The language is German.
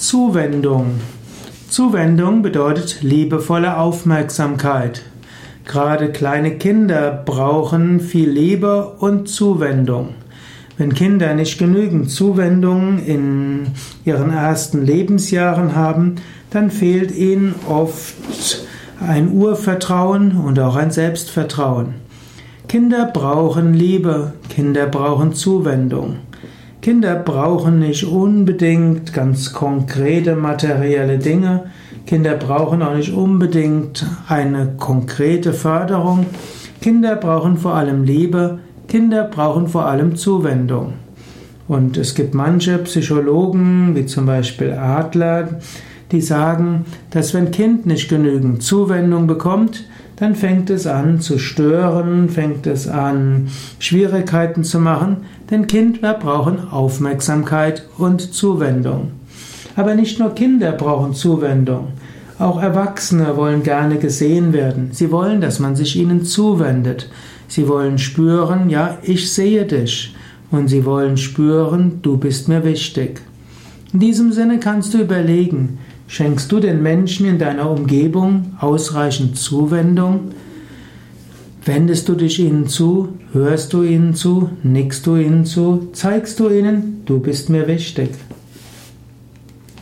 Zuwendung. Zuwendung bedeutet liebevolle Aufmerksamkeit. Gerade kleine Kinder brauchen viel Liebe und Zuwendung. Wenn Kinder nicht genügend Zuwendung in ihren ersten Lebensjahren haben, dann fehlt ihnen oft ein Urvertrauen und auch ein Selbstvertrauen. Kinder brauchen Liebe, Kinder brauchen Zuwendung. Kinder brauchen nicht unbedingt ganz konkrete materielle Dinge. Kinder brauchen auch nicht unbedingt eine konkrete Förderung. Kinder brauchen vor allem Liebe. Kinder brauchen vor allem Zuwendung. Und es gibt manche Psychologen, wie zum Beispiel Adler, die sagen, dass wenn Kind nicht genügend Zuwendung bekommt, dann fängt es an zu stören, fängt es an Schwierigkeiten zu machen, denn Kinder brauchen Aufmerksamkeit und Zuwendung. Aber nicht nur Kinder brauchen Zuwendung, auch Erwachsene wollen gerne gesehen werden. Sie wollen, dass man sich ihnen zuwendet. Sie wollen spüren, ja, ich sehe dich. Und sie wollen spüren, du bist mir wichtig. In diesem Sinne kannst du überlegen, Schenkst du den Menschen in deiner Umgebung ausreichend Zuwendung? Wendest du dich ihnen zu? Hörst du ihnen zu? Nickst du ihnen zu? Zeigst du ihnen, du bist mir wichtig?